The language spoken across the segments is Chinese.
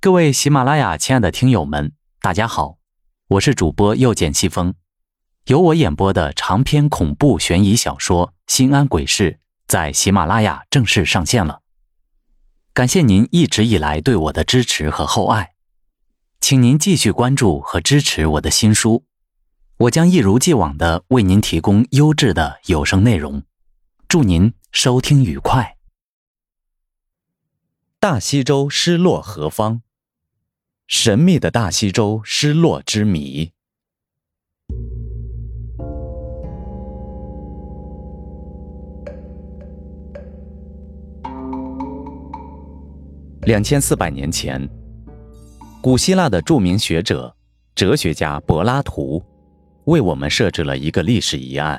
各位喜马拉雅亲爱的听友们，大家好，我是主播又见西风。由我演播的长篇恐怖悬疑小说《心安鬼事》在喜马拉雅正式上线了。感谢您一直以来对我的支持和厚爱，请您继续关注和支持我的新书，我将一如既往的为您提供优质的有声内容。祝您收听愉快。大西洲失落何方？神秘的大西洲失落之谜。两千四百年前，古希腊的著名学者、哲学家柏拉图为我们设置了一个历史疑案。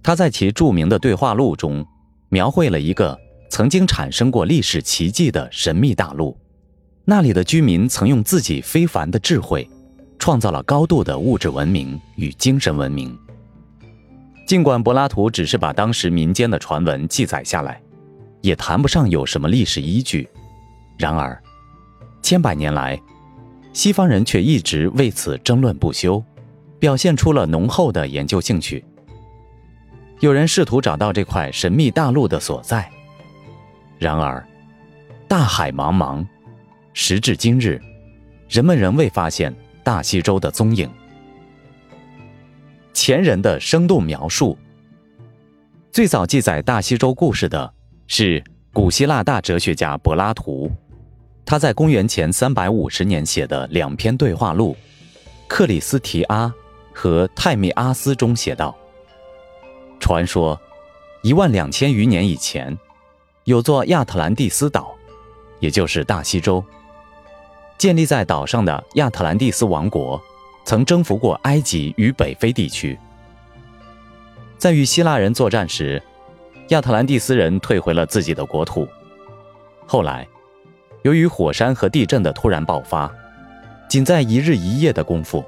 他在其著名的对话录中，描绘了一个曾经产生过历史奇迹的神秘大陆。那里的居民曾用自己非凡的智慧，创造了高度的物质文明与精神文明。尽管柏拉图只是把当时民间的传闻记载下来，也谈不上有什么历史依据。然而，千百年来，西方人却一直为此争论不休，表现出了浓厚的研究兴趣。有人试图找到这块神秘大陆的所在，然而，大海茫茫。时至今日，人们仍未发现大西洲的踪影。前人的生动描述。最早记载大西洲故事的是古希腊大哲学家柏拉图，他在公元前三百五十年写的两篇对话录《克里斯提阿》和《泰密阿斯》中写道：“传说，一万两千余年以前，有座亚特兰蒂斯岛，也就是大西洲。”建立在岛上的亚特兰蒂斯王国，曾征服过埃及与北非地区。在与希腊人作战时，亚特兰蒂斯人退回了自己的国土。后来，由于火山和地震的突然爆发，仅在一日一夜的功夫，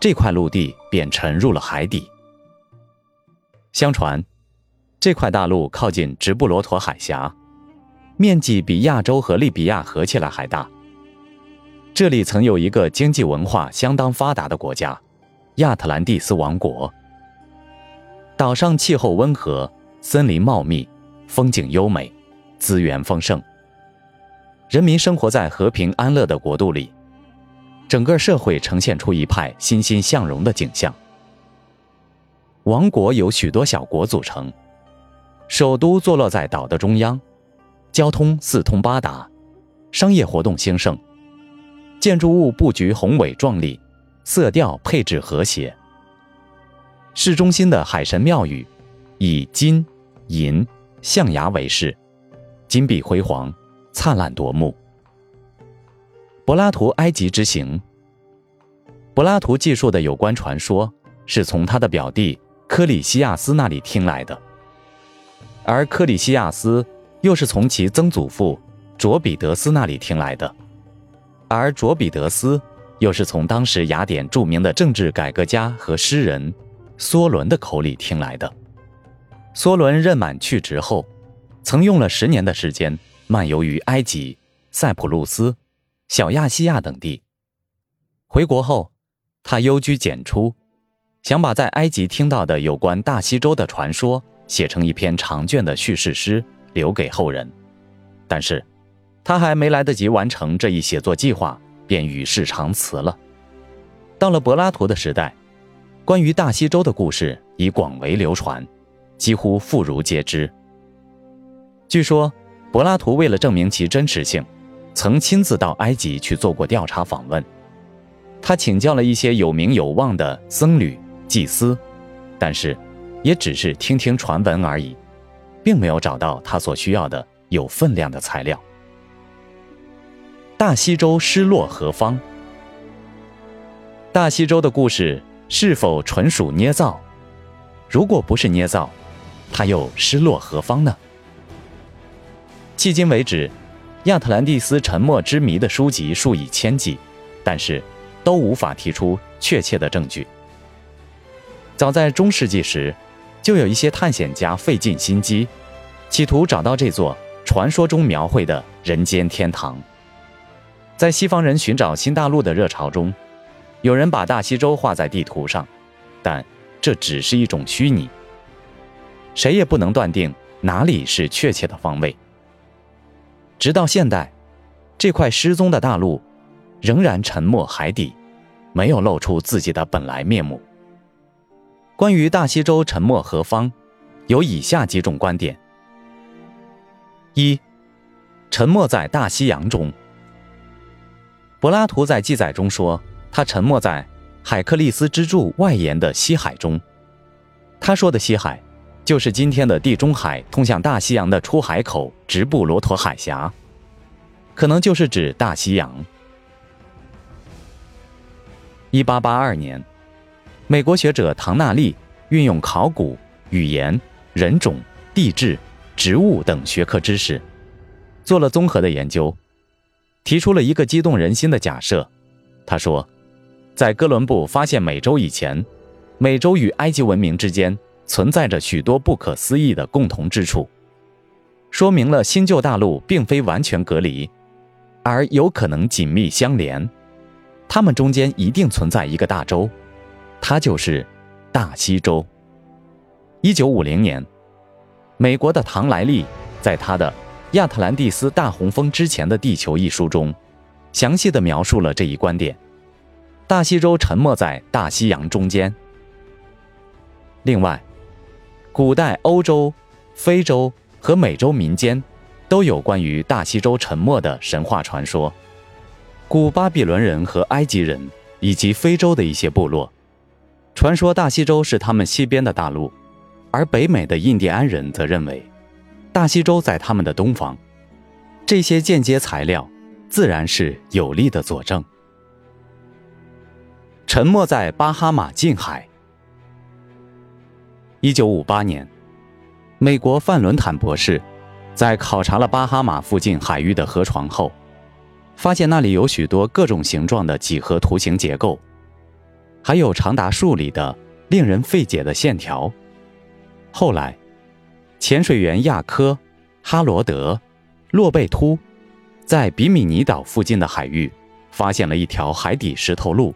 这块陆地便沉入了海底。相传，这块大陆靠近直布罗陀海峡，面积比亚洲和利比亚合起来还大。这里曾有一个经济文化相当发达的国家——亚特兰蒂斯王国。岛上气候温和，森林茂密，风景优美，资源丰盛。人民生活在和平安乐的国度里，整个社会呈现出一派欣欣向荣的景象。王国由许多小国组成，首都坐落在岛的中央，交通四通八达，商业活动兴盛。建筑物布局宏伟壮丽，色调配置和谐。市中心的海神庙宇以金、银、象牙为饰，金碧辉煌，灿烂夺目。柏拉图埃及之行，柏拉图记述的有关传说是从他的表弟科里西亚斯那里听来的，而科里西亚斯又是从其曾祖父卓比德斯那里听来的。而卓比德斯又是从当时雅典著名的政治改革家和诗人梭伦的口里听来的。梭伦任满去职后，曾用了十年的时间漫游于埃及、塞浦路斯、小亚细亚等地。回国后，他幽居简出，想把在埃及听到的有关大西洲的传说写成一篇长卷的叙事诗，留给后人。但是。他还没来得及完成这一写作计划，便与世长辞了。到了柏拉图的时代，关于大西洲的故事已广为流传，几乎妇孺皆知。据说，柏拉图为了证明其真实性，曾亲自到埃及去做过调查访问。他请教了一些有名有望的僧侣、祭司，但是，也只是听听传闻而已，并没有找到他所需要的有分量的材料。大西洲失落何方？大西洲的故事是否纯属捏造？如果不是捏造，它又失落何方呢？迄今为止，亚特兰蒂斯沉没之谜的书籍数以千计，但是都无法提出确切的证据。早在中世纪时，就有一些探险家费尽心机，企图找到这座传说中描绘的人间天堂。在西方人寻找新大陆的热潮中，有人把大西洲画在地图上，但这只是一种虚拟。谁也不能断定哪里是确切的方位。直到现代，这块失踪的大陆仍然沉没海底，没有露出自己的本来面目。关于大西洲沉没何方，有以下几种观点：一，沉没在大西洋中。柏拉图在记载中说，他沉没在海克利斯之柱外沿的西海中。他说的西海。就是今天的地中海通向大西洋的出海口——直布罗陀海峡，可能就是指大西洋。一八八二年，美国学者唐纳利运用考古、语言、人种、地质、植物等学科知识，做了综合的研究，提出了一个激动人心的假设。他说，在哥伦布发现美洲以前，美洲与埃及文明之间。存在着许多不可思议的共同之处，说明了新旧大陆并非完全隔离，而有可能紧密相连。它们中间一定存在一个大洲，它就是大西洲。一九五零年，美国的唐莱利在他的《亚特兰蒂斯大洪峰之前的地球》一书中，详细的描述了这一观点：大西洲沉没在大西洋中间。另外，古代欧洲、非洲和美洲民间都有关于大西洲沉没的神话传说。古巴比伦人和埃及人以及非洲的一些部落传说大西洲是他们西边的大陆，而北美的印第安人则认为大西洲在他们的东方。这些间接材料自然是有力的佐证。沉没在巴哈马近海。一九五八年，美国范伦坦博士在考察了巴哈马附近海域的河床后，发现那里有许多各种形状的几何图形结构，还有长达数里的令人费解的线条。后来，潜水员亚科、哈罗德、洛贝突在比米尼岛附近的海域发现了一条海底石头路，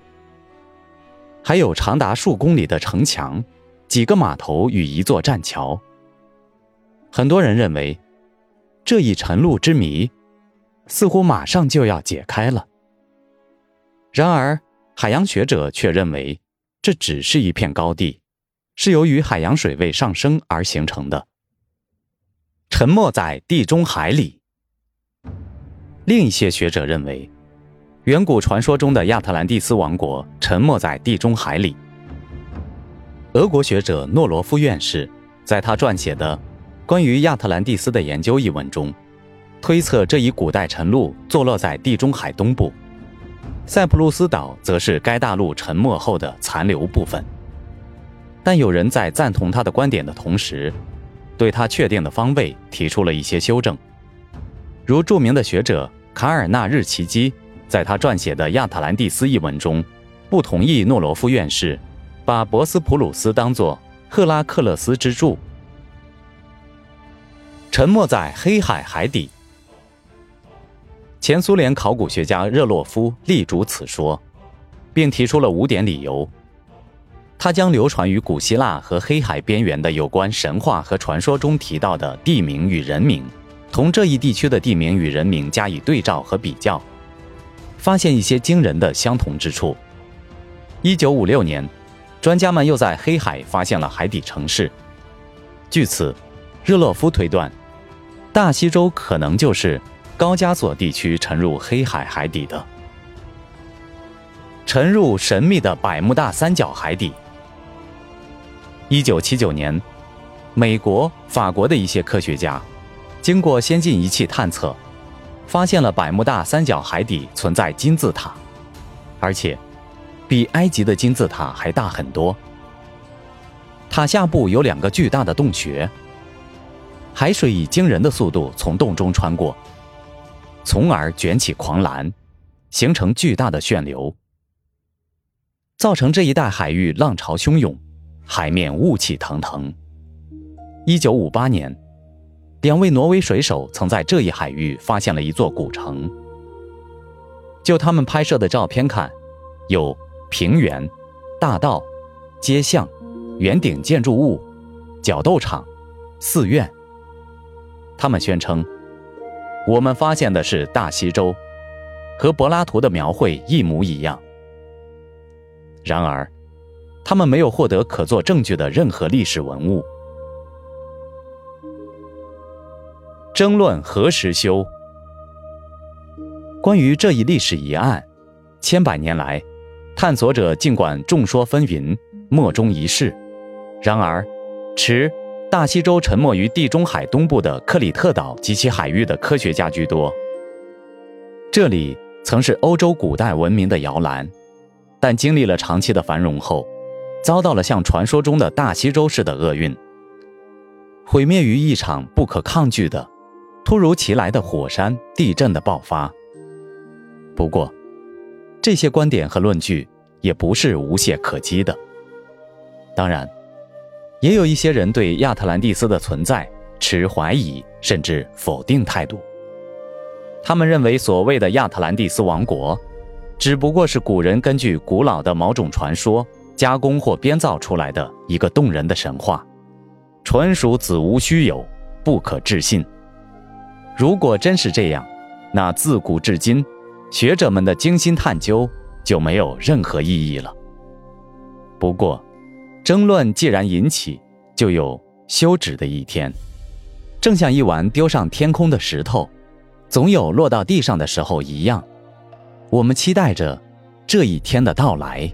还有长达数公里的城墙。几个码头与一座栈桥，很多人认为这一沉路之谜似乎马上就要解开了。然而，海洋学者却认为这只是一片高地，是由于海洋水位上升而形成的。沉没在地中海里。另一些学者认为，远古传说中的亚特兰蒂斯王国沉没在地中海里。俄国学者诺罗夫院士在他撰写的《关于亚特兰蒂斯的研究》一文中，推测这一古代沉陆坐落在地中海东部，塞浦路斯岛则是该大陆沉没后的残留部分。但有人在赞同他的观点的同时，对他确定的方位提出了一些修正，如著名的学者卡尔纳日奇基在他撰写的《亚特兰蒂斯》一文中，不同意诺罗夫院士。把博斯普鲁斯当作赫拉克勒斯之柱，沉没在黑海海底。前苏联考古学家热洛夫力主此说，并提出了五点理由。他将流传于古希腊和黑海边缘的有关神话和传说中提到的地名与人名，同这一地区的地名与人名加以对照和比较，发现一些惊人的相同之处。一九五六年。专家们又在黑海发现了海底城市。据此，热洛夫推断，大西洲可能就是高加索地区沉入黑海海底的。沉入神秘的百慕大三角海底。一九七九年，美国、法国的一些科学家经过先进仪器探测，发现了百慕大三角海底存在金字塔，而且。比埃及的金字塔还大很多。塔下部有两个巨大的洞穴，海水以惊人的速度从洞中穿过，从而卷起狂澜，形成巨大的旋流，造成这一带海域浪潮汹涌，海面雾气腾腾。一九五八年，两位挪威水手曾在这一海域发现了一座古城。就他们拍摄的照片看，有平原、大道、街巷、圆顶建筑物、角斗场、寺院。他们宣称，我们发现的是大西洲，和柏拉图的描绘一模一样。然而，他们没有获得可做证据的任何历史文物。争论何时修？关于这一历史疑案，千百年来，探索者尽管众说纷纭，莫衷一是。然而，持大西洲沉没于地中海东部的克里特岛及其海域的科学家居多。这里曾是欧洲古代文明的摇篮，但经历了长期的繁荣后，遭到了像传说中的大西洲似的厄运，毁灭于一场不可抗拒的、突如其来的火山地震的爆发。不过，这些观点和论据也不是无懈可击的。当然，也有一些人对亚特兰蒂斯的存在持怀疑甚至否定态度。他们认为，所谓的亚特兰蒂斯王国，只不过是古人根据古老的某种传说加工或编造出来的一个动人的神话，纯属子无虚有，不可置信。如果真是这样，那自古至今。学者们的精心探究就没有任何意义了。不过，争论既然引起，就有休止的一天。正像一碗丢上天空的石头，总有落到地上的时候一样，我们期待着这一天的到来。